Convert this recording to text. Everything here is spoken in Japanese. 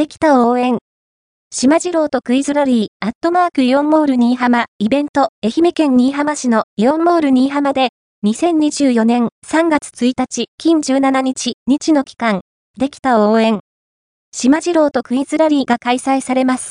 できた応援。島次郎とクイズラリー、アットマークイオンモール新居浜、イベント、愛媛県新居浜市のイオンモール新居浜で、2024年3月1日、金17日、日の期間、できた応援。島次郎とクイズラリーが開催されます。